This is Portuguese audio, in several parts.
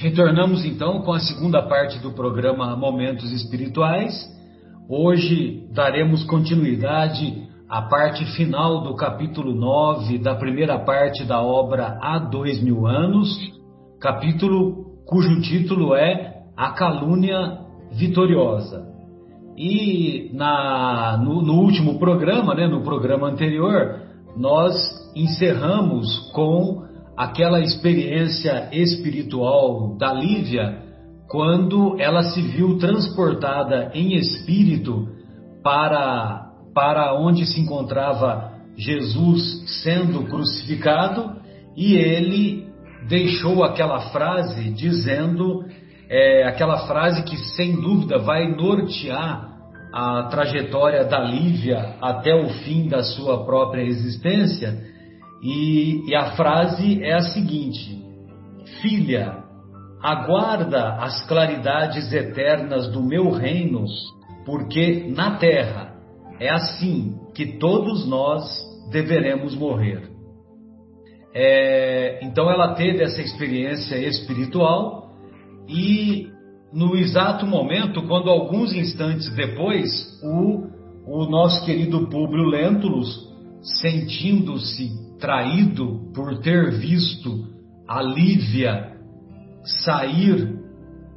Retornamos então com a segunda parte do programa Momentos Espirituais. Hoje daremos continuidade à parte final do capítulo 9 da primeira parte da obra Há Dois Mil Anos, capítulo cujo título é A Calúnia Vitoriosa. E na, no, no último programa, né, no programa anterior, nós encerramos com aquela experiência espiritual da Lívia quando ela se viu transportada em espírito para, para onde se encontrava Jesus sendo crucificado e ele deixou aquela frase dizendo é, aquela frase que sem dúvida vai nortear a trajetória da Lívia até o fim da sua própria existência e, e a frase é a seguinte: Filha, aguarda as claridades eternas do meu reino, porque na terra é assim que todos nós deveremos morrer. É, então ela teve essa experiência espiritual e no exato momento, quando alguns instantes depois, o, o nosso querido Públio Lentulus, sentindo-se traído por ter visto a Lívia sair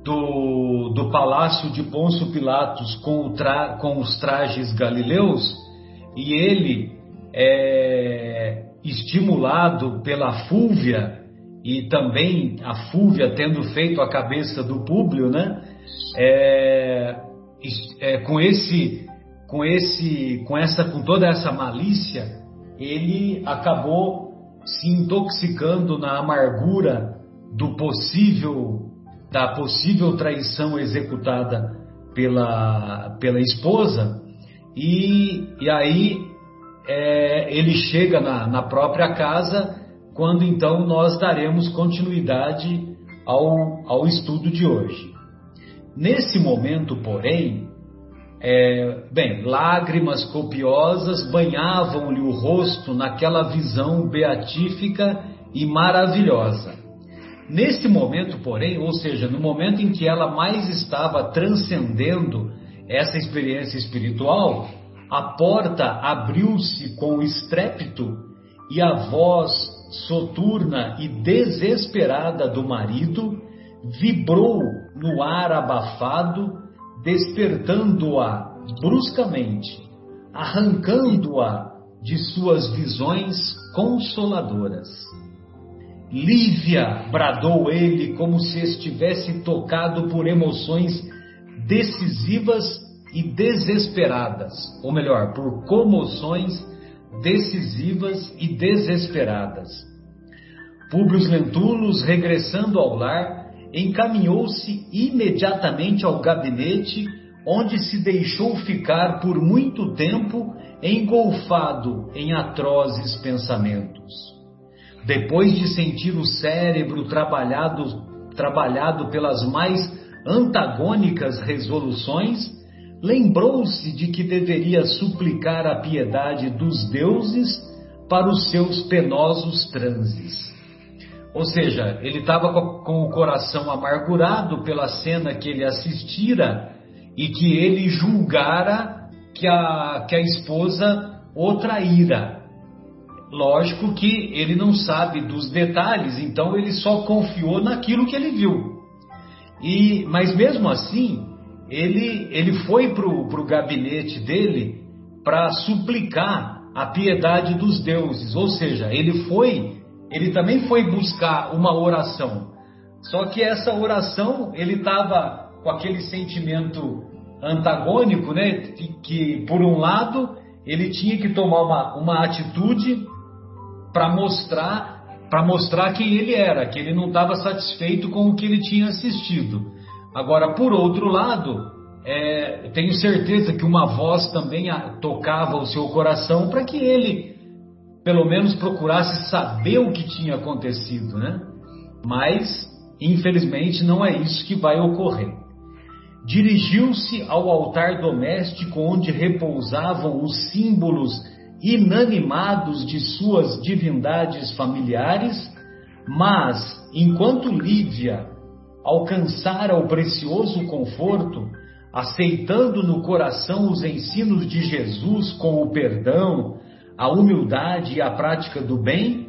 do, do palácio de Pôncio Pilatos com, tra, com os trajes galileus e ele, é, estimulado pela Fúvia e também a Fúvia tendo feito a cabeça do Públio, né? É, é, com esse, com esse, com essa, com toda essa malícia, ele acabou se intoxicando na amargura do possível da possível traição executada pela, pela esposa e, e aí é, ele chega na, na própria casa quando então nós daremos continuidade ao, ao estudo de hoje. Nesse momento, porém, é, bem, lágrimas copiosas banhavam-lhe o rosto naquela visão beatífica e maravilhosa. Nesse momento, porém, ou seja, no momento em que ela mais estava transcendendo essa experiência espiritual, a porta abriu-se com estrépito e a voz soturna e desesperada do marido vibrou no ar abafado despertando-a bruscamente, arrancando-a de suas visões consoladoras. Lívia, bradou ele como se estivesse tocado por emoções decisivas e desesperadas, ou melhor, por comoções decisivas e desesperadas. Públio Lentulus, regressando ao lar, encaminhou-se imediatamente ao gabinete, onde se deixou ficar por muito tempo engolfado em atrozes pensamentos. Depois de sentir o cérebro trabalhado, trabalhado pelas mais antagônicas resoluções, lembrou-se de que deveria suplicar a piedade dos deuses para os seus penosos transes. Ou seja, ele estava com o coração amargurado pela cena que ele assistira e que ele julgara que a, que a esposa o traíra. Lógico que ele não sabe dos detalhes, então ele só confiou naquilo que ele viu. E, mas mesmo assim, ele, ele foi para o gabinete dele para suplicar a piedade dos deuses, ou seja, ele foi ele também foi buscar uma oração. Só que essa oração, ele estava com aquele sentimento antagônico, né? Que, por um lado, ele tinha que tomar uma, uma atitude para mostrar para mostrar quem ele era, que ele não estava satisfeito com o que ele tinha assistido. Agora, por outro lado, é, tenho certeza que uma voz também tocava o seu coração para que ele pelo menos procurasse saber o que tinha acontecido, né? Mas, infelizmente, não é isso que vai ocorrer. Dirigiu-se ao altar doméstico onde repousavam os símbolos inanimados de suas divindades familiares, mas, enquanto Lívia alcançara o precioso conforto, aceitando no coração os ensinos de Jesus com o perdão, a humildade e a prática do bem,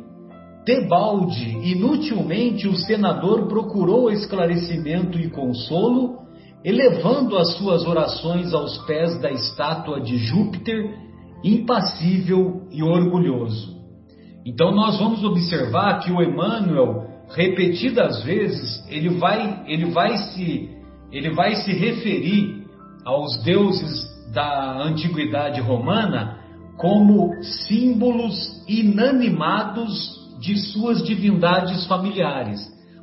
Tebalde, inutilmente o senador procurou esclarecimento e consolo, elevando as suas orações aos pés da estátua de Júpiter, impassível e orgulhoso. Então nós vamos observar que o Emmanuel, repetidas vezes, ele vai, ele vai se, ele vai se referir aos deuses da antiguidade romana como símbolos inanimados de suas divindades familiares.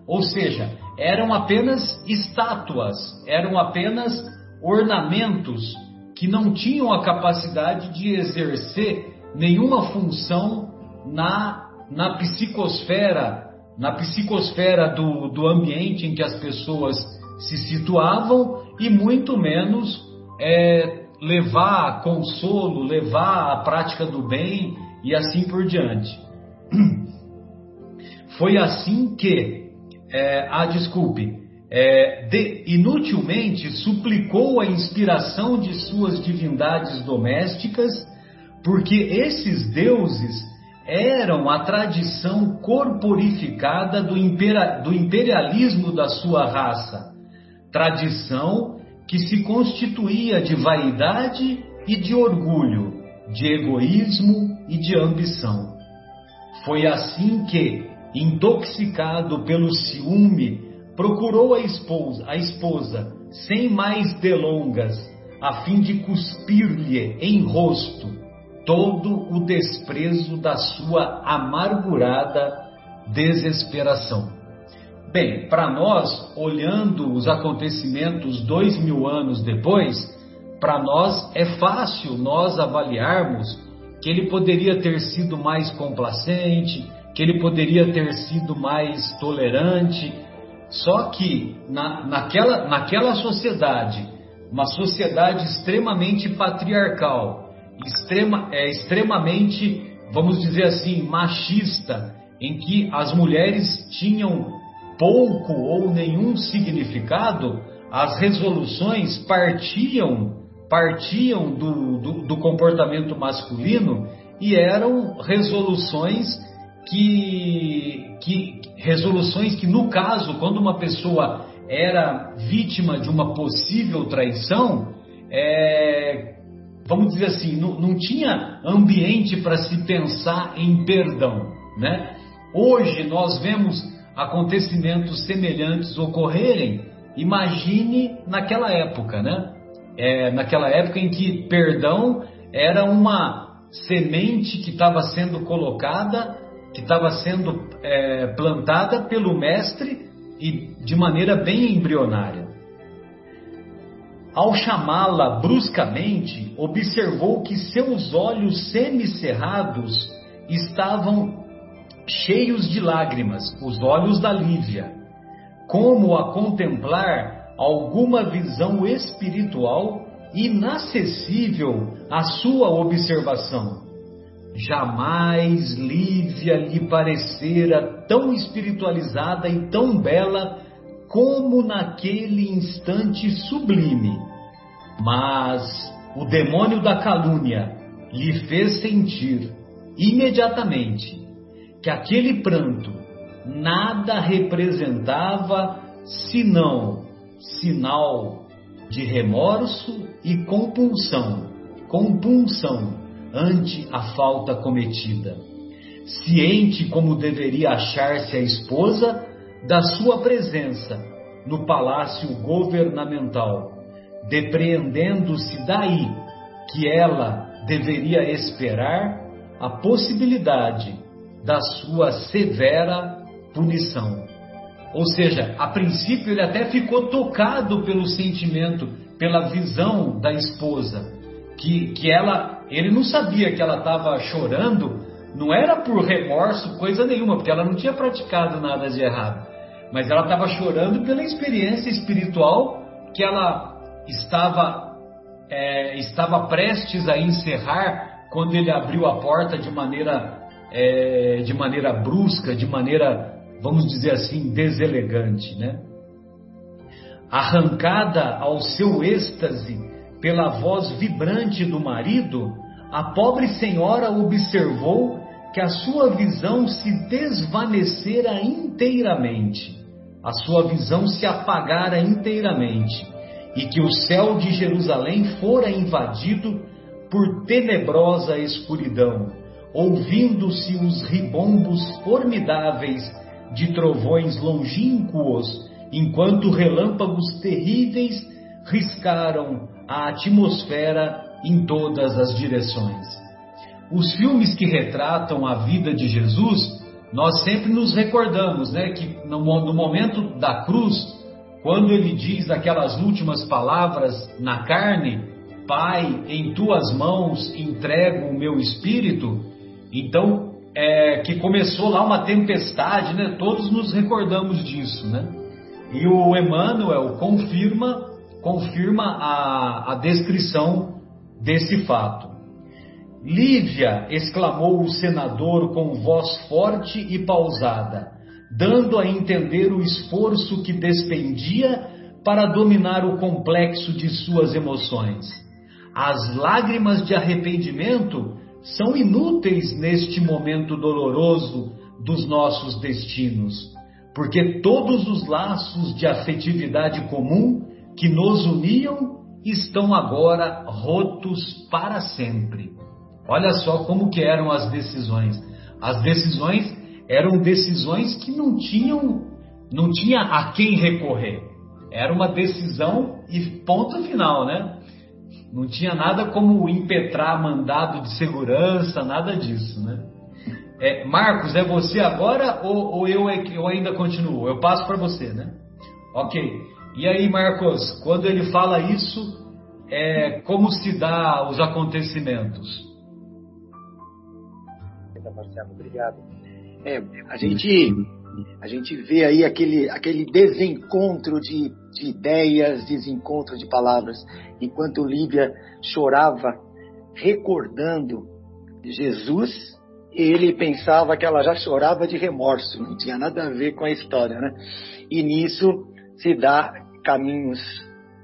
Ou seja, eram apenas estátuas, eram apenas ornamentos que não tinham a capacidade de exercer nenhuma função na, na psicosfera, na psicosfera do, do ambiente em que as pessoas se situavam e muito menos é, levar consolo, levar a prática do bem e assim por diante. Foi assim que, é, ah, desculpe, é, de, inutilmente suplicou a inspiração de suas divindades domésticas, porque esses deuses eram a tradição corporificada do, impera, do imperialismo da sua raça, tradição que se constituía de vaidade e de orgulho, de egoísmo e de ambição. Foi assim que, intoxicado pelo ciúme, procurou a esposa, a esposa, sem mais delongas, a fim de cuspir-lhe em rosto todo o desprezo da sua amargurada desesperação. Bem, para nós, olhando os acontecimentos dois mil anos depois, para nós é fácil nós avaliarmos que ele poderia ter sido mais complacente, que ele poderia ter sido mais tolerante. Só que na, naquela, naquela sociedade, uma sociedade extremamente patriarcal, extrema, é, extremamente, vamos dizer assim, machista, em que as mulheres tinham pouco ou nenhum significado, as resoluções partiam partiam do, do, do comportamento masculino e eram resoluções que, que resoluções que, no caso, quando uma pessoa era vítima de uma possível traição, é, vamos dizer assim, não, não tinha ambiente para se pensar em perdão, né? Hoje nós vemos acontecimentos semelhantes ocorrerem, imagine naquela época, né? É, naquela época em que perdão era uma semente que estava sendo colocada que estava sendo é, plantada pelo mestre e de maneira bem embrionária. Ao chamá-la bruscamente, observou que seus olhos semicerrados estavam cheios de lágrimas, os olhos da Lívia, como a contemplar alguma visão espiritual inacessível à sua observação. Jamais Lívia lhe parecera tão espiritualizada e tão bela como naquele instante sublime. Mas o demônio da calúnia lhe fez sentir imediatamente que aquele pranto nada representava senão sinal de remorso e compulsão, compunção ante a falta cometida. Ciente como deveria achar-se a esposa da sua presença no palácio governamental, depreendendo-se daí que ela deveria esperar a possibilidade da sua severa punição. Ou seja, a princípio ele até ficou tocado pelo sentimento, pela visão da esposa, que, que ela, ele não sabia que ela estava chorando, não era por remorso, coisa nenhuma, porque ela não tinha praticado nada de errado, mas ela estava chorando pela experiência espiritual que ela estava, é, estava prestes a encerrar quando ele abriu a porta de maneira, é, de maneira brusca, de maneira, vamos dizer assim, deselegante, né? Arrancada ao seu êxtase pela voz vibrante do marido, a pobre senhora observou que a sua visão se desvanecera inteiramente, a sua visão se apagara inteiramente, e que o céu de Jerusalém fora invadido por tenebrosa escuridão, ouvindo-se os ribombos formidáveis de trovões longínquos, enquanto relâmpagos terríveis riscaram a atmosfera em todas as direções. Os filmes que retratam a vida de Jesus, nós sempre nos recordamos, né, que no, no momento da cruz, quando ele diz aquelas últimas palavras na carne, Pai, em tuas mãos entrego o meu espírito, então é, que começou lá uma tempestade, né? Todos nos recordamos disso, né? E o Emmanuel confirma confirma a, a descrição desse fato. Lívia, exclamou o senador com voz forte e pausada, dando a entender o esforço que despendia para dominar o complexo de suas emoções. As lágrimas de arrependimento são inúteis neste momento doloroso dos nossos destinos, porque todos os laços de afetividade comum que nos uniam estão agora rotos para sempre. Olha só como que eram as decisões. As decisões eram decisões que não tinham não tinha a quem recorrer. Era uma decisão e ponto final, né? Não tinha nada como impetrar mandado de segurança, nada disso, né? É, Marcos, é você agora ou, ou eu, é eu ainda continuo? Eu passo para você, né? Ok. E aí, Marcos, quando ele fala isso, é, como se dá os acontecimentos? Marcelo, obrigado. É, a gente a gente vê aí aquele, aquele desencontro de, de ideias, desencontro de palavras, enquanto Líbia chorava, recordando Jesus, ele pensava que ela já chorava de remorso, não tinha nada a ver com a história, né? E nisso se dá caminhos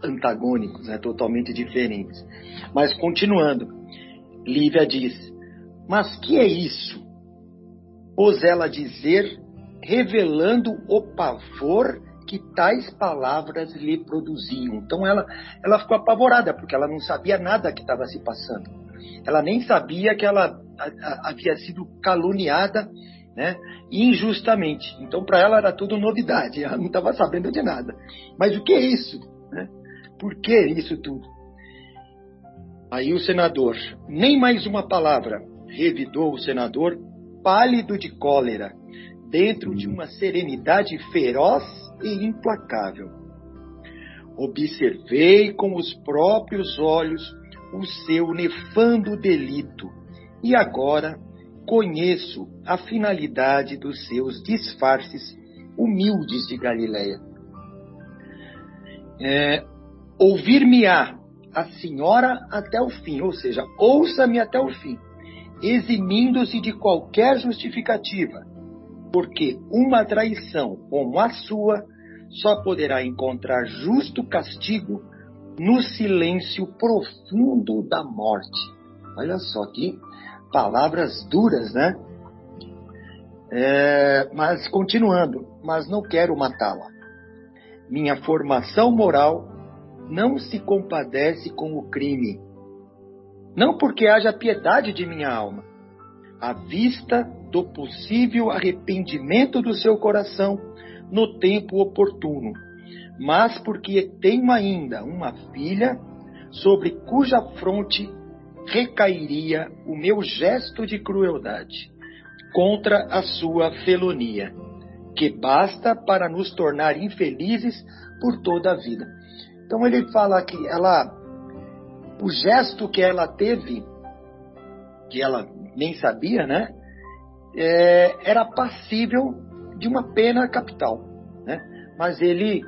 antagônicos, né, totalmente diferentes. Mas continuando, Lívia diz: Mas que é isso? Pôs ela dizer, revelando o pavor que tais palavras lhe produziam. Então ela, ela ficou apavorada, porque ela não sabia nada que estava se passando. Ela nem sabia que ela havia sido caluniada né, injustamente. Então, para ela era tudo novidade, ela não estava sabendo de nada. Mas o que é isso? Né? Por que isso tudo? Aí o senador, nem mais uma palavra, revidou o senador, pálido de cólera, dentro de uma serenidade feroz e implacável. Observei com os próprios olhos o seu nefando delito, e agora conheço a finalidade dos seus disfarces humildes de Galiléia. É, Ouvir-me-á a senhora até o fim, ou seja, ouça-me até o fim, eximindo-se de qualquer justificativa, porque uma traição como a sua só poderá encontrar justo castigo no silêncio profundo da morte. Olha só que palavras duras, né? É, mas continuando, mas não quero matá-la. Minha formação moral não se compadece com o crime. Não porque haja piedade de minha alma, à vista do possível arrependimento do seu coração no tempo oportuno, mas porque tenho ainda uma filha sobre cuja fronte recairia o meu gesto de crueldade contra a sua felonia, que basta para nos tornar infelizes por toda a vida. Então ele fala que ela, o gesto que ela teve, que ela nem sabia, né, é, era passível de uma pena capital, né? Mas ele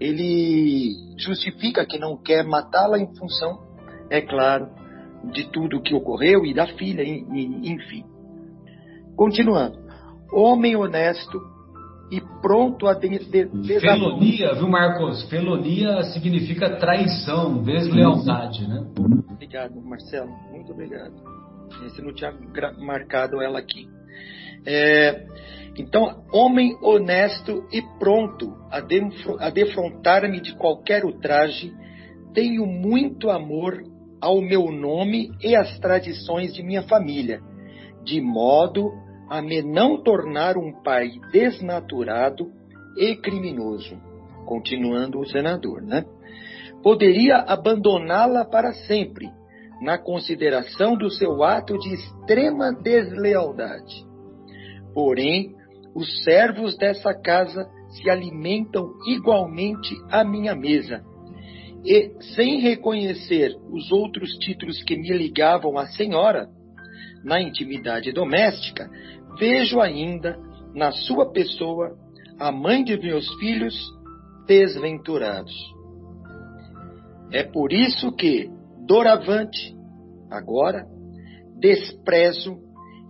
ele justifica que não quer matá-la em função, é claro, de tudo o que ocorreu e da filha, enfim. Continuando, homem honesto e pronto a de, de, Felonia, viu, Marcos? Felonia significa traição, deslealdade, né? Obrigado, Marcelo. Muito obrigado. Esse não tinha marcado ela aqui. É, então, homem honesto e pronto a, a defrontar-me de qualquer ultraje, tenho muito amor ao meu nome e às tradições de minha família, de modo a me não tornar um pai desnaturado e criminoso. Continuando o senador, né? Poderia abandoná-la para sempre, na consideração do seu ato de extrema deslealdade. Porém, os servos dessa casa se alimentam igualmente à minha mesa, e, sem reconhecer os outros títulos que me ligavam à senhora, na intimidade doméstica, vejo ainda na sua pessoa a mãe de meus filhos desventurados. É por isso que, doravante, agora, desprezo,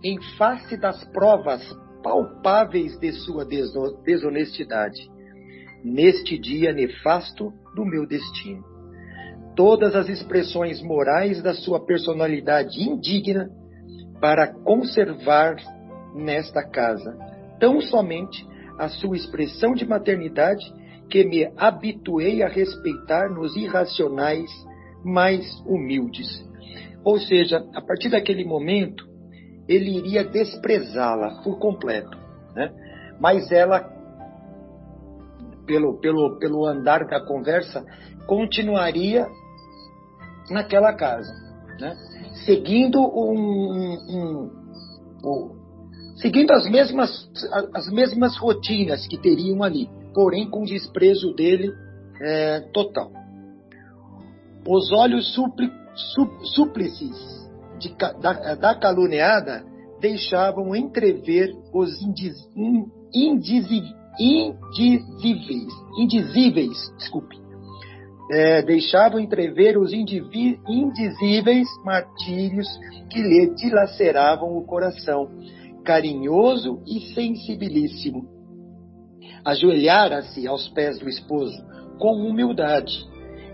em face das provas palpáveis de sua desonestidade, neste dia nefasto do meu destino. Todas as expressões morais da sua personalidade indigna para conservar nesta casa tão somente a sua expressão de maternidade que me habituei a respeitar nos irracionais mais humildes. Ou seja, a partir daquele momento, ele iria desprezá-la por completo. Né? Mas ela, pelo, pelo, pelo andar da conversa, continuaria naquela casa, né? seguindo um, um, um, seguindo as mesmas, as mesmas rotinas que teriam ali, porém com desprezo dele é, total. Os olhos súplices de, da, da, caluniada deixavam entrever os indiz, indizíveis, indizíveis, desculpe, é, deixavam entrever os indizíveis martírios que lhe dilaceravam o coração carinhoso e sensibilíssimo. Ajoelhara-se aos pés do esposo com humildade,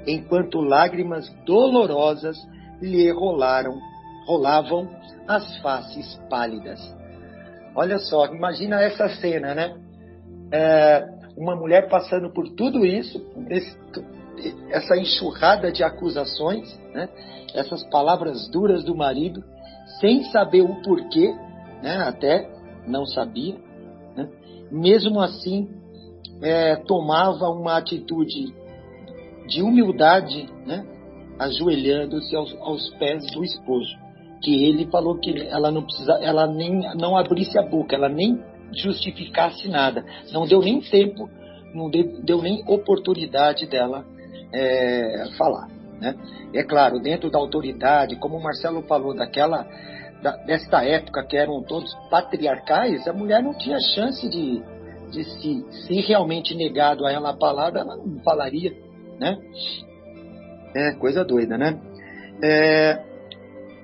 enquanto lágrimas dolorosas lhe rolaram, rolavam as faces pálidas. Olha só, imagina essa cena, né? É, uma mulher passando por tudo isso, esse, essa enxurrada de acusações, né? essas palavras duras do marido, sem saber o porquê, né? até não sabia, né? mesmo assim é, tomava uma atitude de humildade, né? ajoelhando-se aos, aos, pés do esposo, que ele falou que ela não precisa, ela nem não abrisse a boca, ela nem justificasse nada, não deu nem tempo, não deu, deu nem oportunidade dela é, falar. Né? É claro, dentro da autoridade, como o Marcelo falou, daquela da, desta época que eram todos patriarcais, a mulher não tinha chance de, de se, se realmente negado a ela a palavra, ela não falaria, né? É coisa doida, né? É,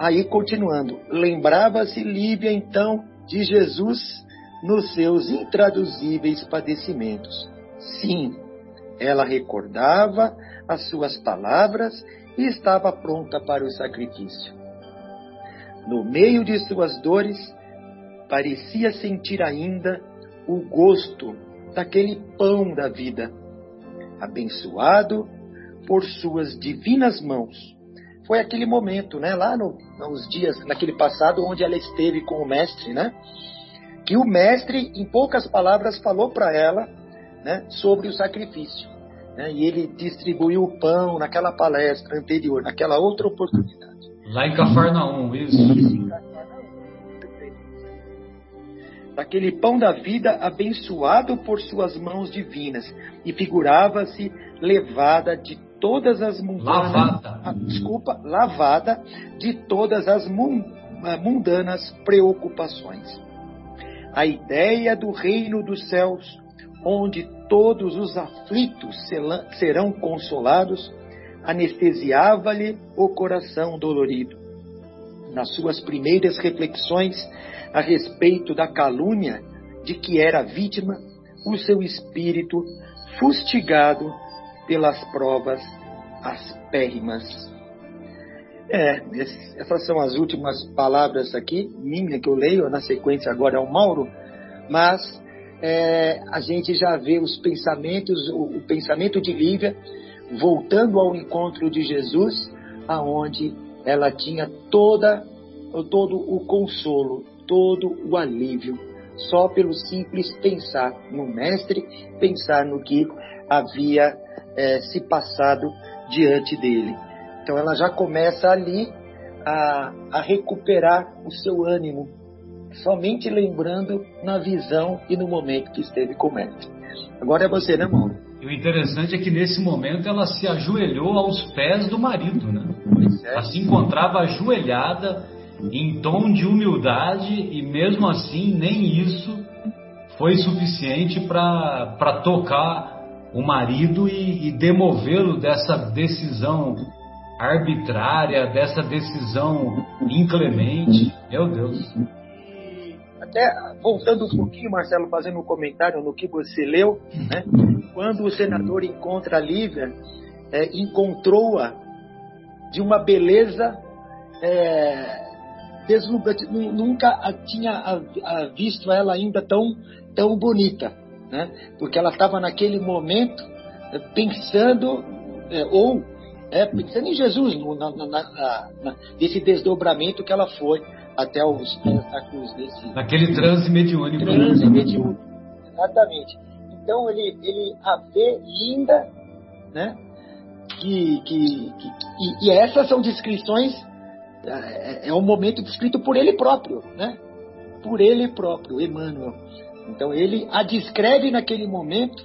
aí continuando, lembrava-se Lívia então de Jesus nos seus intraduzíveis padecimentos. Sim, ela recordava as suas palavras e estava pronta para o sacrifício. No meio de suas dores, parecia sentir ainda o gosto daquele pão da vida, abençoado por suas divinas mãos. Foi aquele momento, né, lá no, nos dias, naquele passado, onde ela esteve com o mestre, né, que o mestre, em poucas palavras, falou para ela né, sobre o sacrifício. Né, e ele distribuiu o pão naquela palestra anterior, naquela outra oportunidade. Lá em Cafarnaum, isso. Daquele pão da vida abençoado por suas mãos divinas, e figurava-se levada de todas as mundanas. Lavada. Ah, desculpa, lavada de todas as ah, mundanas preocupações. A ideia do reino dos céus, onde todos os aflitos serão consolados, anestesiava-lhe o coração dolorido. Nas suas primeiras reflexões a respeito da calúnia de que era vítima, o seu espírito fustigado pelas provas aspérrimas. É, essas são as últimas palavras aqui, minha que eu leio, na sequência agora é o Mauro, mas é, a gente já vê os pensamentos, o, o pensamento de Lívia voltando ao encontro de Jesus, aonde ela tinha toda, todo o consolo, todo o alívio, só pelo simples pensar no Mestre, pensar no que havia é, se passado diante dele. Então ela já começa ali a, a recuperar o seu ânimo, somente lembrando na visão e no momento que esteve com o Mestre. Agora é você, né, Mauro? E o interessante é que nesse momento ela se ajoelhou aos pés do marido, né? É. Ela se encontrava ajoelhada em tom de humildade e mesmo assim nem isso foi suficiente para tocar o marido e, e demovê-lo dessa decisão arbitrária, dessa decisão inclemente. Meu Deus. Até voltando um pouquinho, Marcelo, fazendo um comentário no que você leu, né? quando o senador encontra a Lívia, é, encontrou-a de uma beleza é, deslumbrante. Nunca tinha visto ela ainda tão, tão bonita, né? porque ela estava naquele momento é, pensando, é, ou é, pensando em Jesus, na, na, na, nesse desdobramento que ela foi até os pés da cruz. Desse, Naquele transe mediúnico. Transe mediúnico, exatamente. Então ele, ele a vê linda, né? Que, que, que e, e, essas são descrições, é, é um momento descrito por ele próprio, né? Por ele próprio, Emmanuel. Então ele a descreve naquele momento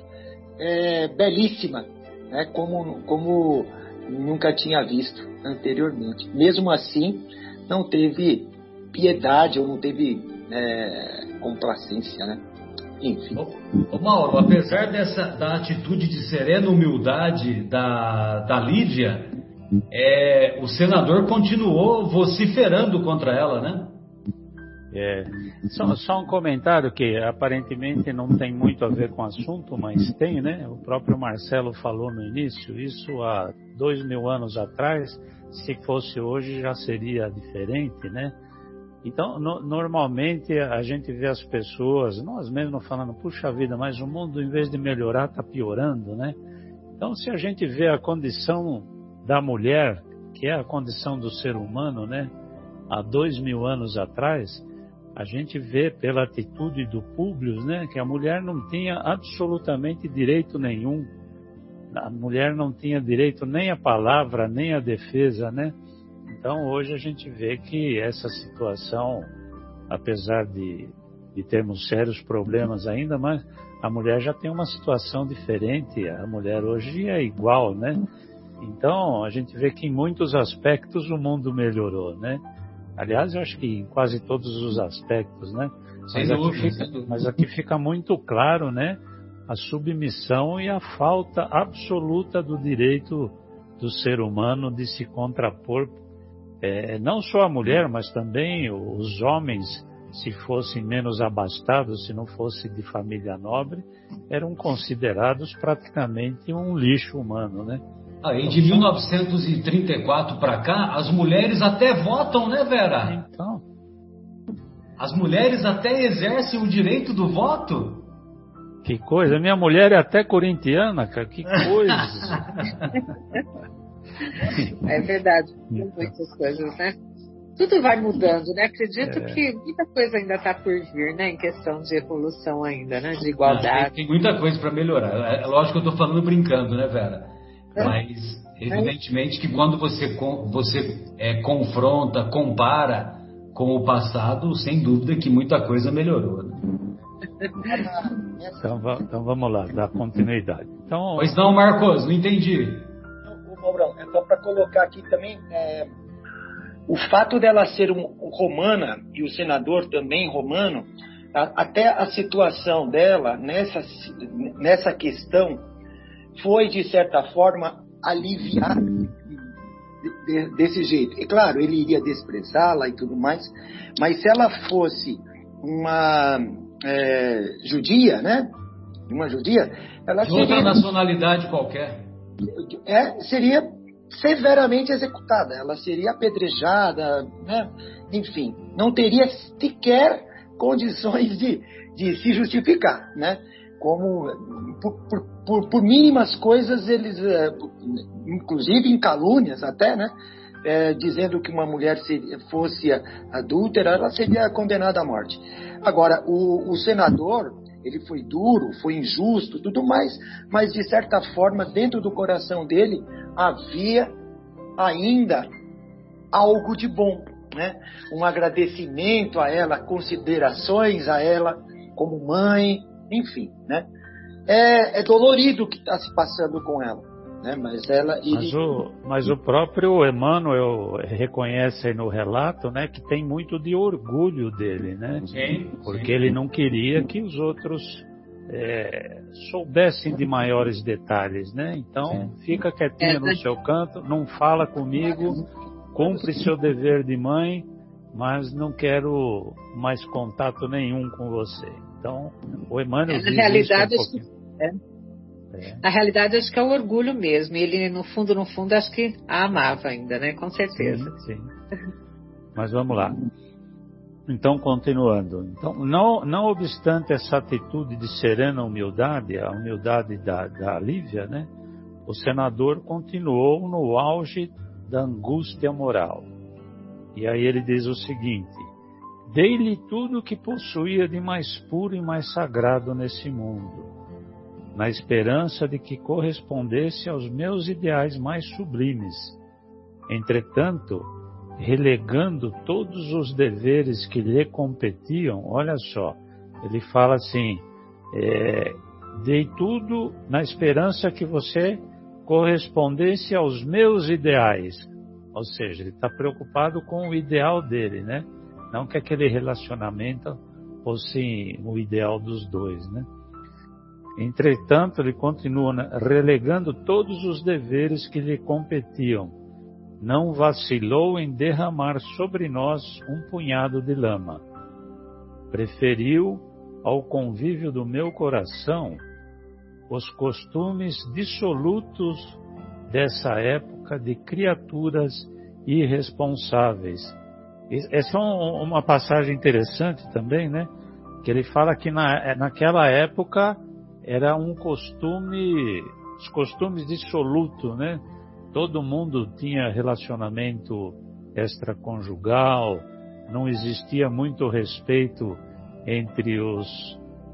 é, belíssima, né? Como, como nunca tinha visto anteriormente. Mesmo assim, não teve piedade ou não teve é, complacência, né? Enfim. Ô, ô, Mauro, apesar dessa da atitude de serena humildade da, da Lívia, é, o senador continuou vociferando contra ela, né? É, só, só, um comentário que aparentemente não tem muito a ver com o assunto, mas tem, né? O próprio Marcelo falou no início, isso há dois mil anos atrás, se fosse hoje já seria diferente, né? Então, no, normalmente a gente vê as pessoas, nós mesmos falando, puxa vida, mas o mundo em vez de melhorar está piorando, né? Então, se a gente vê a condição da mulher, que é a condição do ser humano, né? Há dois mil anos atrás, a gente vê pela atitude do Públio, né? Que a mulher não tinha absolutamente direito nenhum. A mulher não tinha direito nem à palavra, nem à defesa, né? Então, hoje a gente vê que essa situação, apesar de, de termos sérios problemas ainda, mas a mulher já tem uma situação diferente. A mulher hoje é igual, né? Então, a gente vê que em muitos aspectos o mundo melhorou, né? Aliás, eu acho que em quase todos os aspectos, né? Mas aqui, fica, mas aqui fica muito claro, né? A submissão e a falta absoluta do direito do ser humano de se contrapor é, não só a mulher, mas também os homens, se fossem menos abastados, se não fosse de família nobre, eram considerados praticamente um lixo humano, né? Aí ah, de 1934 para cá, as mulheres até votam, né, Vera? Então. As mulheres até exercem o direito do voto. Que coisa, minha mulher é até corintiana, cara, que coisa. É verdade, muitas coisas, né? Tudo vai mudando, né? Acredito é. que muita coisa ainda está por vir, né? Em questão de evolução ainda, né? De igualdade. Tem, tem muita coisa para melhorar. É, é lógico que eu estou falando brincando, né, Vera? É. Mas evidentemente que quando você, você é, confronta, compara com o passado, sem dúvida que muita coisa melhorou. Né? Então, então, vamos lá, dar continuidade. Então, pois não, Marcos, não entendi. Mourão, é só para colocar aqui também é, o fato dela ser um, um, romana e o senador também romano, a, até a situação dela nessa, nessa questão foi, de certa forma, aliviada de, de, desse jeito. E claro, ele iria desprezá-la e tudo mais, mas se ela fosse uma é, judia, né? uma judia, ela de seria, outra nacionalidade qualquer. É, seria severamente executada, ela seria apedrejada, né? enfim, não teria sequer condições de, de se justificar, né? Como por, por, por mínimas coisas eles, é, inclusive em calúnias até, né? É, dizendo que uma mulher fosse adúltera, ela seria condenada à morte. Agora, o, o senador, ele foi duro, foi injusto, tudo mais, mas de certa forma, dentro do coração dele, havia ainda algo de bom, né? Um agradecimento a ela, considerações a ela como mãe, enfim, né? É, é dolorido o que está se passando com ela, né? Mas ela. Ele... Mas, o, mas o próprio Emmanuel reconhece no relato, né, que tem muito de orgulho dele, né? Sim, Porque sim. ele não queria que os outros é, soubessem de maiores detalhes, né? Então fica quietinho É, no seu canto, não fala comigo, cumpre seu dever de mãe, mas não quero mais contato nenhum com você. Então o Emmanuel É, na diz realidade, isso um pouquinho. É. Na realidade, acho que é o orgulho mesmo. E ele, no fundo, no fundo, acho que a amava ainda, né? Com certeza. Sim, sim. Mas vamos lá. Então, continuando. Então, não, não obstante essa atitude de serena humildade, a humildade da, da Lívia, né? O senador continuou no auge da angústia moral. E aí ele diz o seguinte: Dei-lhe tudo o que possuía de mais puro e mais sagrado nesse mundo, na esperança de que correspondesse aos meus ideais mais sublimes. Entretanto, relegando todos os deveres que lhe competiam, olha só, ele fala assim: é, dei tudo na esperança que você correspondesse aos meus ideais. Ou seja, ele está preocupado com o ideal dele, né? Não que aquele relacionamento fosse o ideal dos dois, né? Entretanto, ele continua né, relegando todos os deveres que lhe competiam. Não vacilou em derramar sobre nós um punhado de lama. Preferiu ao convívio do meu coração os costumes dissolutos dessa época de criaturas irresponsáveis. Essa é uma passagem interessante também, né? Que ele fala que na, naquela época era um costume, os costumes dissolutos, né? Todo mundo tinha relacionamento extraconjugal, não existia muito respeito entre os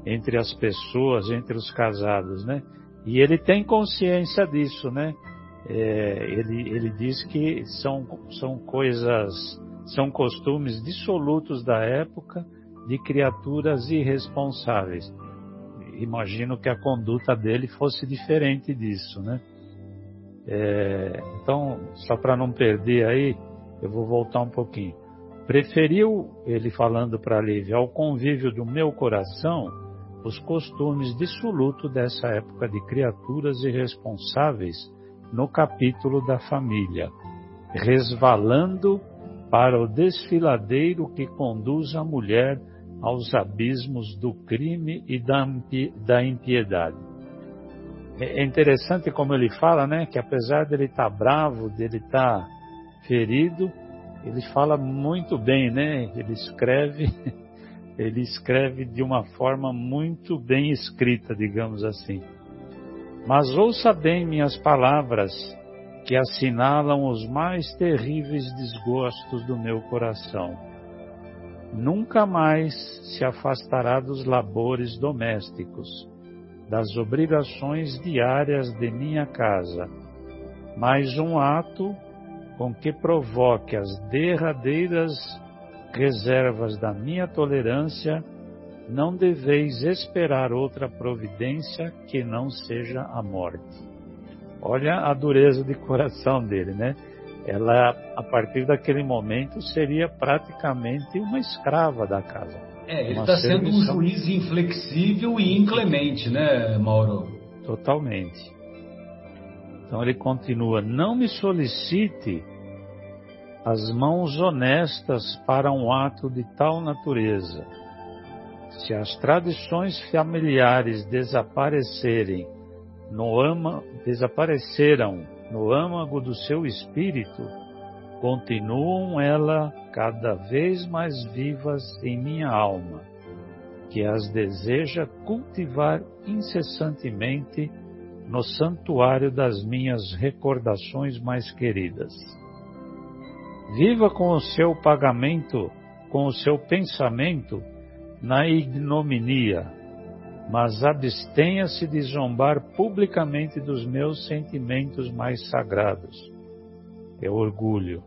entre as pessoas, entre os casados, né? E ele tem consciência disso, né? É, ele, ele diz que são, são coisas, são costumes dissolutos da época de criaturas irresponsáveis. Imagino que a conduta dele fosse diferente disso, né? É, então, só para não perder aí, eu vou voltar um pouquinho. Preferiu, ele falando para Lívia, ao convívio do meu coração, os costumes dissolutos dessa época de criaturas irresponsáveis no capítulo da família, resvalando para o desfiladeiro que conduz a mulher aos abismos do crime e da impiedade. É interessante como ele fala, né, que apesar dele estar tá bravo, dele estar tá ferido, ele fala muito bem, né? Ele escreve, ele escreve de uma forma muito bem escrita, digamos assim. Mas ouça bem minhas palavras, que assinalam os mais terríveis desgostos do meu coração. Nunca mais se afastará dos labores domésticos, das obrigações diárias de minha casa, mas um ato com que provoque as derradeiras reservas da minha tolerância, não deveis esperar outra providência que não seja a morte. Olha a dureza de coração dele, né? Ela, a partir daquele momento, seria praticamente uma escrava da casa. É, ele está sendo um juiz inflexível e inclemente, né, Mauro? Totalmente. Então ele continua: Não me solicite as mãos honestas para um ato de tal natureza. Se as tradições familiares desaparecerem no ama, desapareceram no âmago do seu espírito, continuam ela cada vez mais vivas em minha alma, que as deseja cultivar incessantemente no santuário das minhas recordações mais queridas. Viva com o seu pagamento, com o seu pensamento na ignominia, mas abstenha-se de zombar publicamente dos meus sentimentos mais sagrados. É orgulho,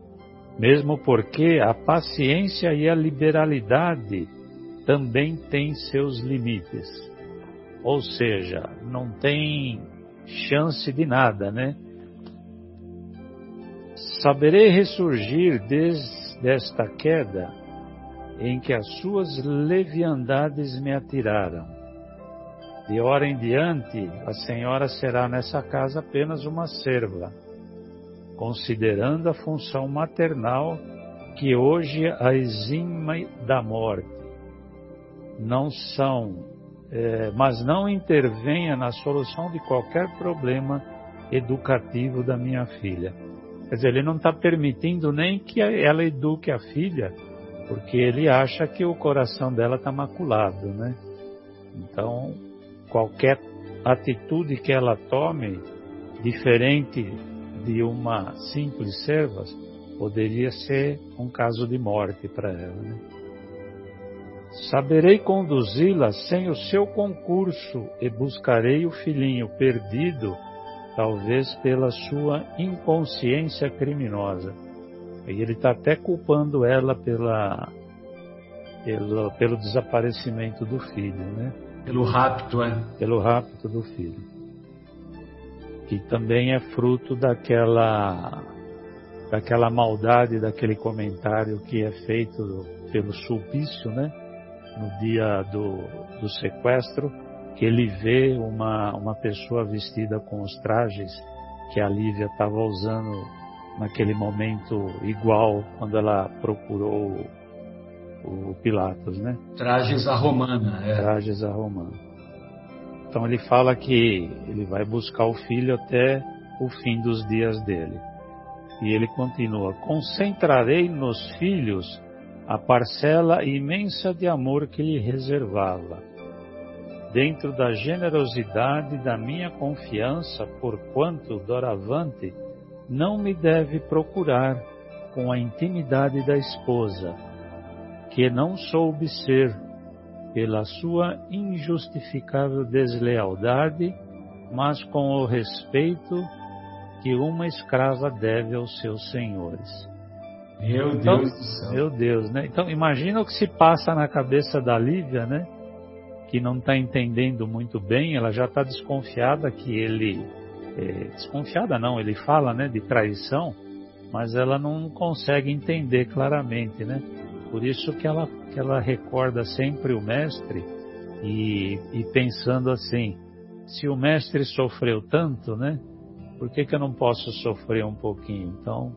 mesmo porque a paciência e a liberalidade também têm seus limites. Ou seja, não tem chance de nada, né? Saberei ressurgir desde esta queda em que as suas leviandades me atiraram. De hora em diante, a senhora será nessa casa apenas uma serva, considerando a função maternal que hoje a exime da morte. Não são é, mas não intervenha na solução de qualquer problema educativo da minha filha. Quer dizer, ele não está permitindo nem que ela eduque a filha, porque ele acha que o coração dela está maculado, né? Então, qualquer atitude que ela tome, diferente de uma simples serva, poderia ser um caso de morte para ela. Né? Saberei conduzi-la sem o seu concurso e buscarei o filhinho perdido, talvez pela sua inconsciência criminosa. E ele está até culpando ela pela, pelo, pelo desaparecimento do filho, né? Pelo rapto, é? Pelo rapto do filho. Que também é fruto daquela, daquela maldade, daquele comentário que é feito pelo sulpício, né? no dia do, do sequestro, que ele vê uma, uma pessoa vestida com os trajes que a Lívia estava usando naquele momento igual quando ela procurou o, Pilatos, né? Trajes a romana, é. Trajes a romana. Então ele fala que ele vai buscar o filho até o fim dos dias dele. E ele continua: Concentrarei nos filhos a parcela imensa de amor que lhe reservava. Dentro da generosidade da minha confiança, porquanto doravante não me deve procurar com a intimidade da esposa, que não soube ser, pela sua injustificável deslealdade, mas com o respeito que uma escrava deve aos seus senhores. Meu então, Deus do céu. Meu Deus, né? Então imagina o que se passa na cabeça da Lívia, né? Que não está entendendo muito bem, ela já está desconfiada que ele. É, desconfiada não, ele fala né, de traição, mas ela não consegue entender claramente, né? Por isso que ela, que ela recorda sempre o mestre e, e pensando assim, se o mestre sofreu tanto, né? Por que, que eu não posso sofrer um pouquinho? Então,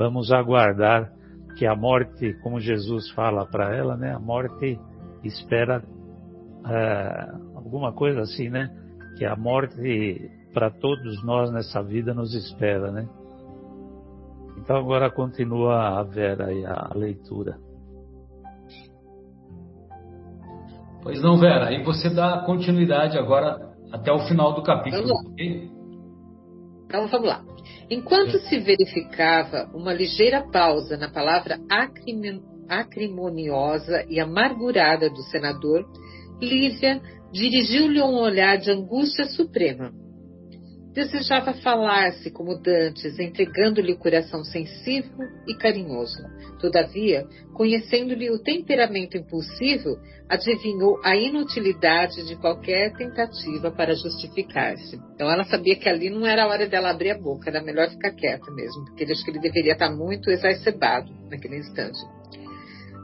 Vamos aguardar que a morte, como Jesus fala para ela, né? A morte espera é, alguma coisa assim, né? Que a morte para todos nós nessa vida nos espera, né? Então agora continua a Vera aí a leitura. Pois não, Vera, aí você dá continuidade agora até o final do capítulo. Vamos lá. Então vamos lá. Enquanto se verificava uma ligeira pausa na palavra acrimoniosa e amargurada do senador, Lívia dirigiu-lhe um olhar de angústia suprema. Desejava falar-se como Dantes, entregando-lhe o coração sensível e carinhoso. Todavia, conhecendo-lhe o temperamento impulsivo, adivinhou a inutilidade de qualquer tentativa para justificar-se. Então ela sabia que ali não era a hora dela abrir a boca, era melhor ficar quieta mesmo, porque ele acho que ele deveria estar muito exacerbado naquele instante.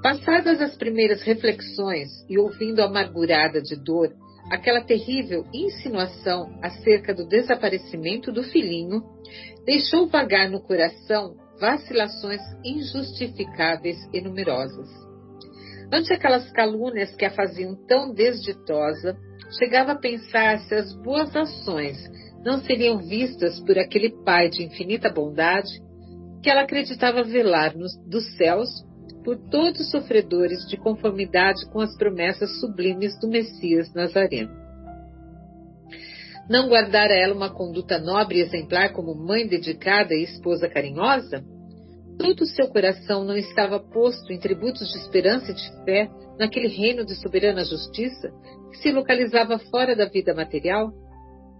Passadas as primeiras reflexões e ouvindo amargurada de dor, aquela terrível insinuação acerca do desaparecimento do filhinho deixou vagar no coração vacilações injustificáveis e numerosas. Ante aquelas calúnias que a faziam tão desditosa, chegava a pensar se as boas ações não seriam vistas por aquele Pai de infinita bondade que ela acreditava velar nos, dos céus por todos os sofredores de conformidade com as promessas sublimes do Messias Nazareno. Não guardara ela uma conduta nobre e exemplar como mãe dedicada e esposa carinhosa? Todo o seu coração não estava posto em tributos de esperança e de fé naquele reino de soberana justiça que se localizava fora da vida material?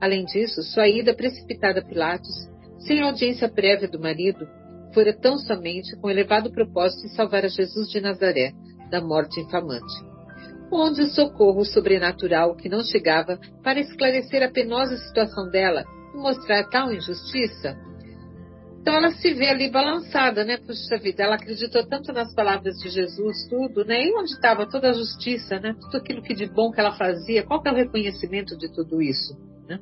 Além disso, sua ida precipitada a Pilatos, sem audiência prévia do marido, fora tão somente com elevado propósito de salvar a Jesus de Nazaré da morte infamante. Onde o socorro sobrenatural que não chegava para esclarecer a penosa situação dela e mostrar tal injustiça? Então ela se vê ali balançada, né? Puxa vida, ela acreditou tanto nas palavras de Jesus, tudo, né? E onde estava toda a justiça, né? Tudo aquilo que de bom que ela fazia, qual que é o reconhecimento de tudo isso? Né?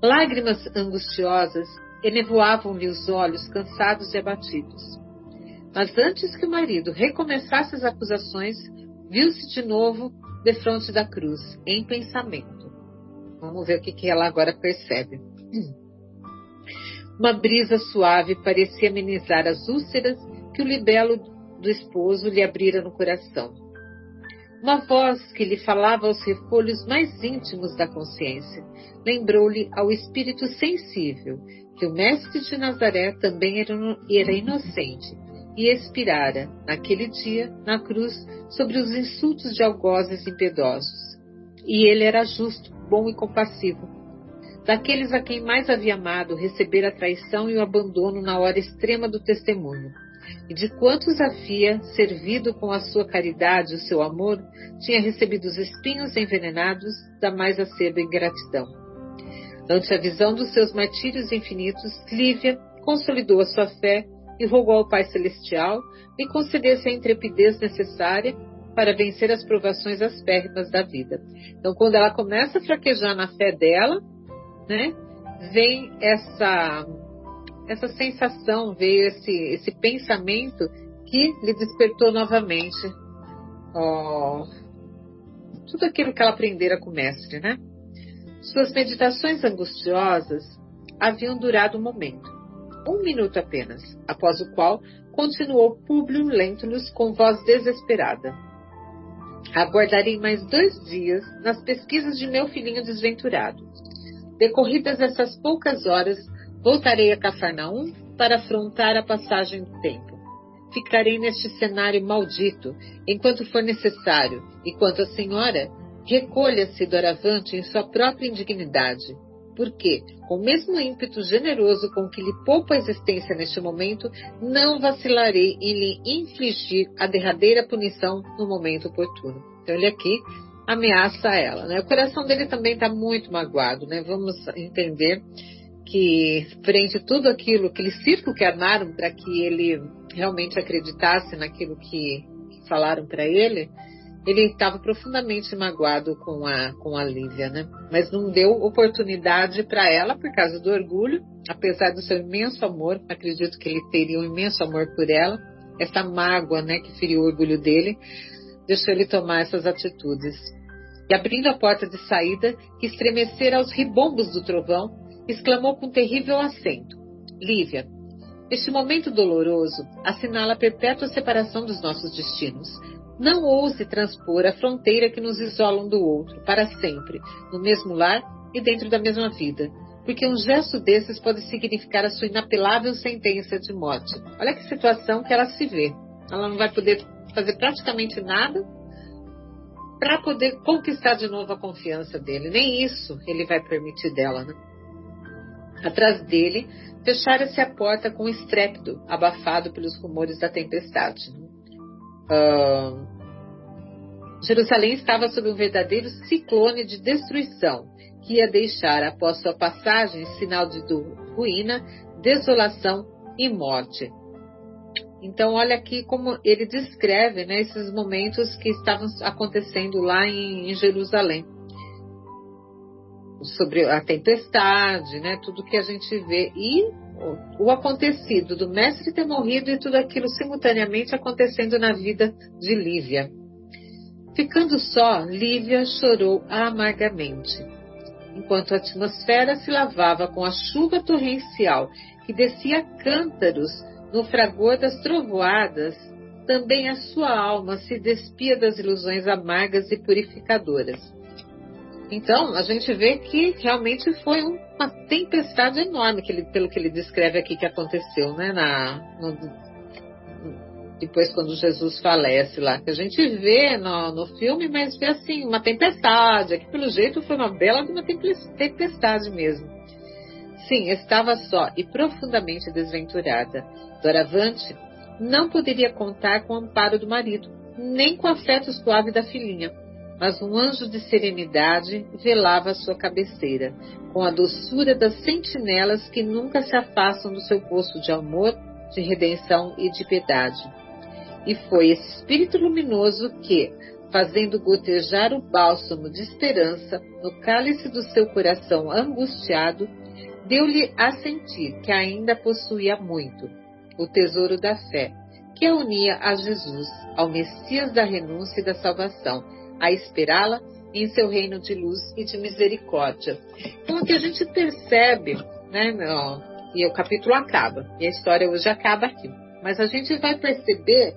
Lágrimas angustiosas enevoavam-lhe os olhos cansados e abatidos. Mas antes que o marido recomeçasse as acusações, viu-se de novo defronte da cruz, em pensamento. Vamos ver o que, ela agora percebe. Uma brisa suave parecia amenizar as úlceras que o libelo do esposo lhe abrira no coração. Uma voz que lhe falava aos refolhos mais íntimos da consciência lembrou-lhe ao espírito sensível que o mestre de Nazaré também era, inocente e expirara, naquele dia, na cruz, sobre os insultos de algozes impiedosos. E ele era justo, bom e compassivo. Daqueles a quem mais havia amado, recebera a traição e o abandono na hora extrema do testemunho e de quantos havia servido com a sua caridade o seu amor, tinha recebido os espinhos envenenados da mais acerba ingratidão. Ante a visão dos seus martírios infinitos, Lívia consolidou a sua fé e rogou ao Pai Celestial lhe concedesse a intrepidez necessária para vencer as provações aspérrimas da vida. Então, quando ela começa a fraquejar na fé dela, né, vem essa essa sensação, veio esse, esse pensamento que lhe despertou novamente ó, tudo aquilo que ela aprendera com o mestre, né? Suas meditações angustiosas haviam durado um momento, um minuto apenas, após o qual continuou Públio Lentulus com voz desesperada. Aguardarei mais dois dias nas pesquisas de meu filhinho desventurado. Decorridas essas poucas horas, Voltarei a Cafarnaum para afrontar a passagem do tempo. Ficarei neste cenário maldito enquanto for necessário, e quanto à senhora, recolha-se doravante em sua própria indignidade, porque, com o mesmo ímpeto generoso com que lhe poupa a existência neste momento, não vacilarei em lhe infligir a derradeira punição no momento oportuno. Então ele aqui ameaça ela, né? O coração dele também está muito magoado, né? Vamos entender que frente a tudo aquilo, aquele circo que armaram para que ele realmente acreditasse naquilo que, que falaram para ele, ele estava profundamente magoado com a, com a Lívia, né? Mas não deu oportunidade para ela por causa do orgulho, apesar do seu imenso amor, acredito que ele teria um imenso amor por ela, essa mágoa, né, que feriu o orgulho dele, deixou ele tomar essas atitudes. E abrindo a porta de saída, que estremecera aos ribombos do trovão, exclamou com terrível acento: Lívia, este momento doloroso assinala a perpétua separação dos nossos destinos. Não ouse transpor a fronteira que nos isola um do outro, para sempre, no mesmo lar e dentro da mesma vida, porque um gesto desses pode significar a sua inapelável sentença de morte. Olha que situação que ela se vê. Ela não vai poder fazer praticamente nada para poder conquistar de novo a confiança dele. Nem isso ele vai permitir dela, né? Atrás dele, fechara-se a porta com estrépito, abafado pelos rumores da tempestade. Uh, Jerusalém estava sob um verdadeiro ciclone de destruição, que ia deixar após sua passagem sinal de ruína, desolação e morte. Então, olha aqui como ele descreve né, esses momentos que estavam acontecendo lá em, em Jerusalém sobre a tempestade, né? Tudo que a gente vê e o acontecido do mestre ter morrido e tudo aquilo simultaneamente acontecendo na vida de Lívia, Ficando só, Lívia chorou amargamente. Enquanto a atmosfera se lavava com a chuva torrencial que descia cântaros no fragor das trovoadas, também a sua alma se despia das ilusões amargas e purificadoras. Então, a gente vê que realmente foi uma tempestade enorme, que ele, pelo que ele descreve aqui que aconteceu, né? Na, no, depois quando Jesus falece lá, que a gente vê no, no filme, mas vê assim, uma tempestade, aqui pelo jeito foi uma bela uma tempestade mesmo. Sim, estava só e profundamente desventurada. Doravante não poderia contar com o amparo do marido, nem com o afeto suave da filhinha, mas um anjo de serenidade velava a sua cabeceira, com a doçura das sentinelas que nunca se afastam do seu posto de amor, de redenção e de piedade. E foi esse espírito luminoso que, fazendo gotejar o bálsamo de esperança no cálice do seu coração angustiado, deu-lhe a sentir que ainda possuía muito, o tesouro da fé, que a unia a Jesus, ao Messias da renúncia e da salvação, a esperá-la em seu reino de luz e de misericórdia. Então aqui a gente percebe, né, ó, e o capítulo acaba, e a história hoje acaba aqui. Mas a gente vai perceber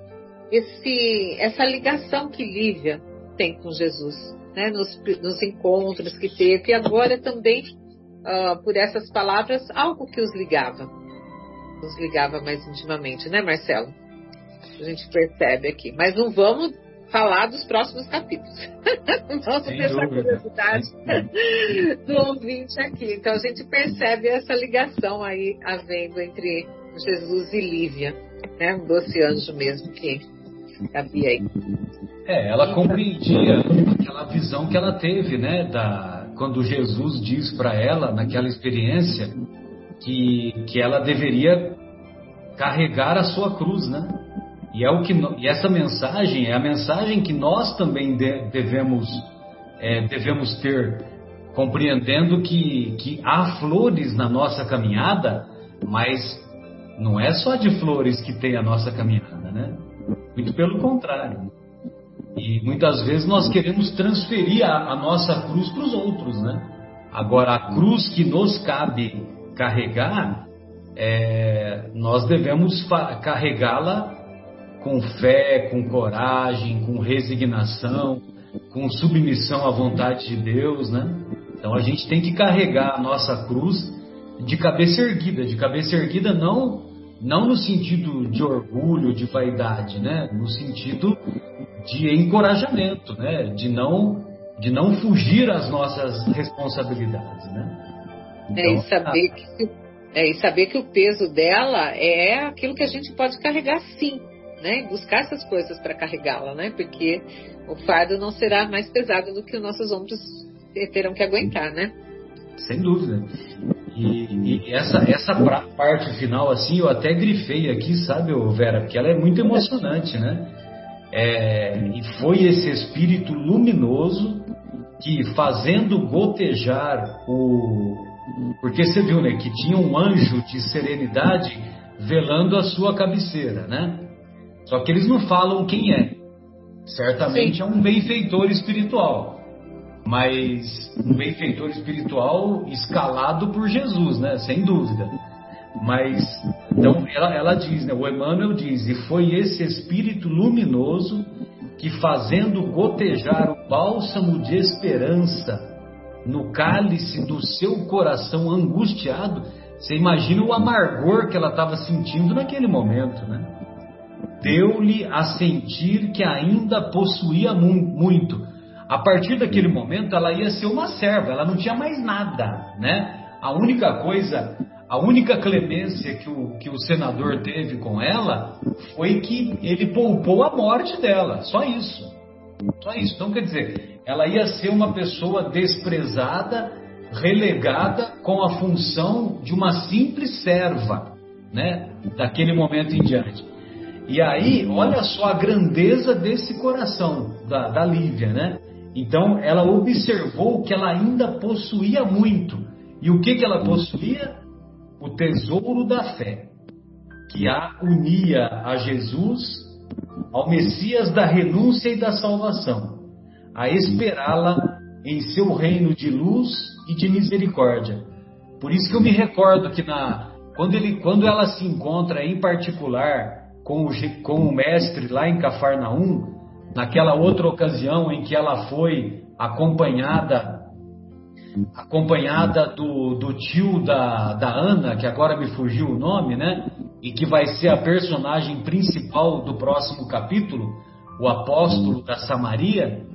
esse, essa ligação que Lívia tem com Jesus, né, nos, nos encontros que teve, e agora também, uh, por essas palavras, algo que os ligava, nos ligava mais intimamente, né, Marcelo? A gente percebe aqui. Mas não vamos falar dos próximos capítulos. vamos ter essa curiosidade do ouvinte aqui. Então a gente percebe essa ligação aí havendo entre Jesus e Lívia, né? Um doce anjo mesmo que havia aí. É, ela compreendia aquela visão que ela teve, né, da quando Jesus diz para ela naquela experiência que que ela deveria carregar a sua cruz, né? E, é o que, e essa mensagem é a mensagem que nós também de, devemos, é, devemos ter, compreendendo que, que há flores na nossa caminhada, mas não é só de flores que tem a nossa caminhada, né? Muito pelo contrário. E muitas vezes nós queremos transferir a, a nossa cruz para os outros, né? Agora, a cruz que nos cabe carregar, é, nós devemos carregá-la com fé, com coragem, com resignação, com submissão à vontade de Deus, né? Então a gente tem que carregar a nossa cruz de cabeça erguida, de cabeça erguida não não no sentido de orgulho, de vaidade, né? No sentido de encorajamento, né? De não de não fugir às nossas responsabilidades, né? Então, é, e saber que é, e saber que o peso dela é aquilo que a gente pode carregar sim, né? Buscar essas coisas para carregá-la, né? Porque o fardo não será mais pesado do que os nossos ombros terão que aguentar, né? Sem dúvida. E, e essa, essa parte final, assim, eu até grifei aqui, sabe, Vera? Porque ela é muito emocionante, né? É, e foi esse espírito luminoso que, fazendo gotejar o. Porque você viu, né? Que tinha um anjo de serenidade velando a sua cabeceira, né? Só que eles não falam quem é. Certamente Sim. é um benfeitor espiritual. Mas um benfeitor espiritual escalado por Jesus, né? Sem dúvida. Mas, então, ela, ela diz, né? O Emmanuel diz, e foi esse espírito luminoso que fazendo gotejar o bálsamo de esperança no cálice do seu coração angustiado, você imagina o amargor que ela estava sentindo naquele momento, né? Deu-lhe a sentir que ainda possuía mu muito. A partir daquele momento, ela ia ser uma serva, ela não tinha mais nada, né? A única coisa, a única clemência que o, que o senador teve com ela foi que ele poupou a morte dela, só isso. Só isso. Então, quer dizer, ela ia ser uma pessoa desprezada, relegada com a função de uma simples serva, né? Daquele momento em diante. E aí, olha só a grandeza desse coração da, da Lívia, né? Então, ela observou que ela ainda possuía muito. E o que, que ela possuía? O tesouro da fé, que a unia a Jesus, ao Messias da renúncia e da salvação. a esperá-la em seu reino de luz e de misericórdia. Por isso que eu me recordo que na, quando, ele, quando ela se encontra em particular com o, com o mestre lá em Cafarnaum, naquela outra ocasião em que ela foi acompanhada acompanhada do, do tio da, da Ana, que agora me fugiu o nome, né? E que vai ser a personagem principal do próximo capítulo, o apóstolo da Samaria.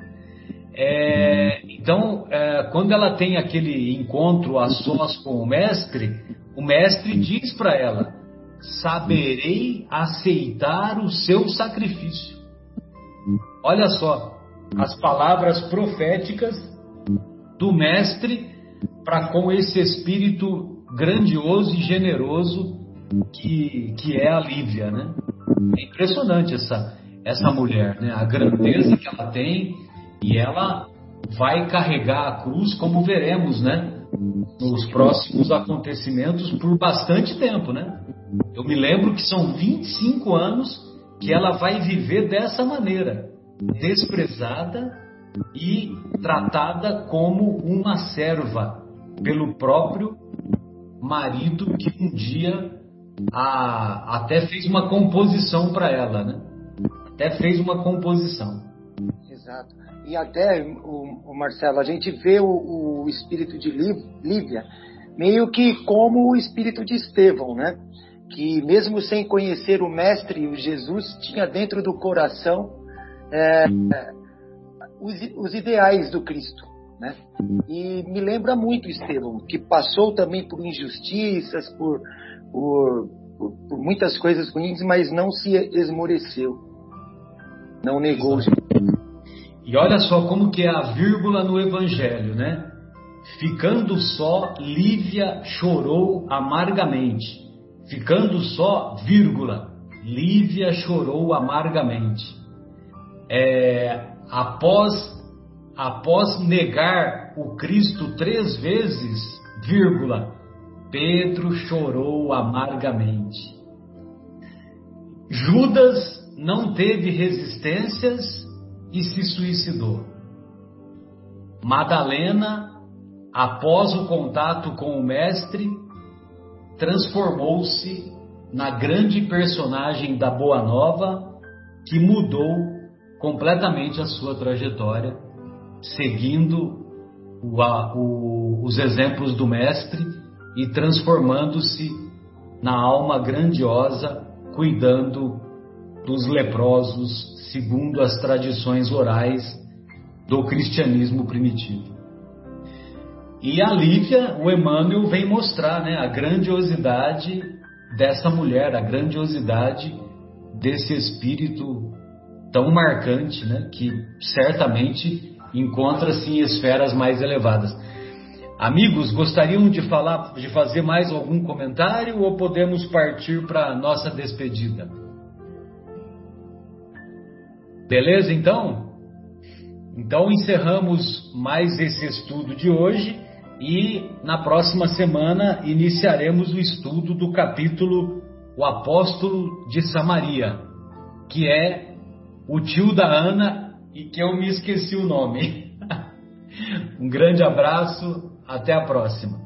É, então, é, quando ela tem aquele encontro a sós com o mestre, o mestre diz para ela: Saberei aceitar o seu sacrifício. Olha só, as palavras proféticas do mestre para com esse espírito grandioso e generoso que, que é a Lívia, né? É impressionante essa, essa mulher, né? A grandeza que ela tem e ela vai carregar a cruz, como veremos, né? Nos próximos acontecimentos por bastante tempo, né? Eu me lembro que são 25 anos que ela vai viver dessa maneira, desprezada e tratada como uma serva pelo próprio marido que um dia a, até fez uma composição para ela, né? Até fez uma composição. Exato. E até, o, o Marcelo, a gente vê o, o espírito de Lívia meio que como o espírito de Estevão, né? Que mesmo sem conhecer o Mestre, o Jesus, tinha dentro do coração é, os, os ideais do Cristo. Né? E me lembra muito Estevão, que passou também por injustiças, por, por, por, por muitas coisas ruins, mas não se esmoreceu, não negou. E olha só como que é a vírgula no Evangelho, né? Ficando só, Lívia chorou amargamente. Ficando só, vírgula, Lívia chorou amargamente. É, após, após negar o Cristo três vezes, vírgula, Pedro chorou amargamente. Judas não teve resistências e se suicidou. Madalena, após o contato com o Mestre, transformou-se na grande personagem da Boa Nova que mudou completamente a sua trajetória, seguindo o, a, o, os exemplos do Mestre e transformando-se na alma grandiosa, cuidando dos leprosos, segundo as tradições orais do cristianismo primitivo. E a Lívia, o Emmanuel, vem mostrar né, a grandiosidade dessa mulher, a grandiosidade desse espírito tão marcante, né, que certamente encontra-se em esferas mais elevadas. Amigos, gostariam de falar, de fazer mais algum comentário ou podemos partir para a nossa despedida? Beleza, então? Então encerramos mais esse estudo de hoje e na próxima semana iniciaremos o estudo do capítulo O Apóstolo de Samaria, que é o tio da Ana e que eu me esqueci o nome. um grande abraço, até a próxima.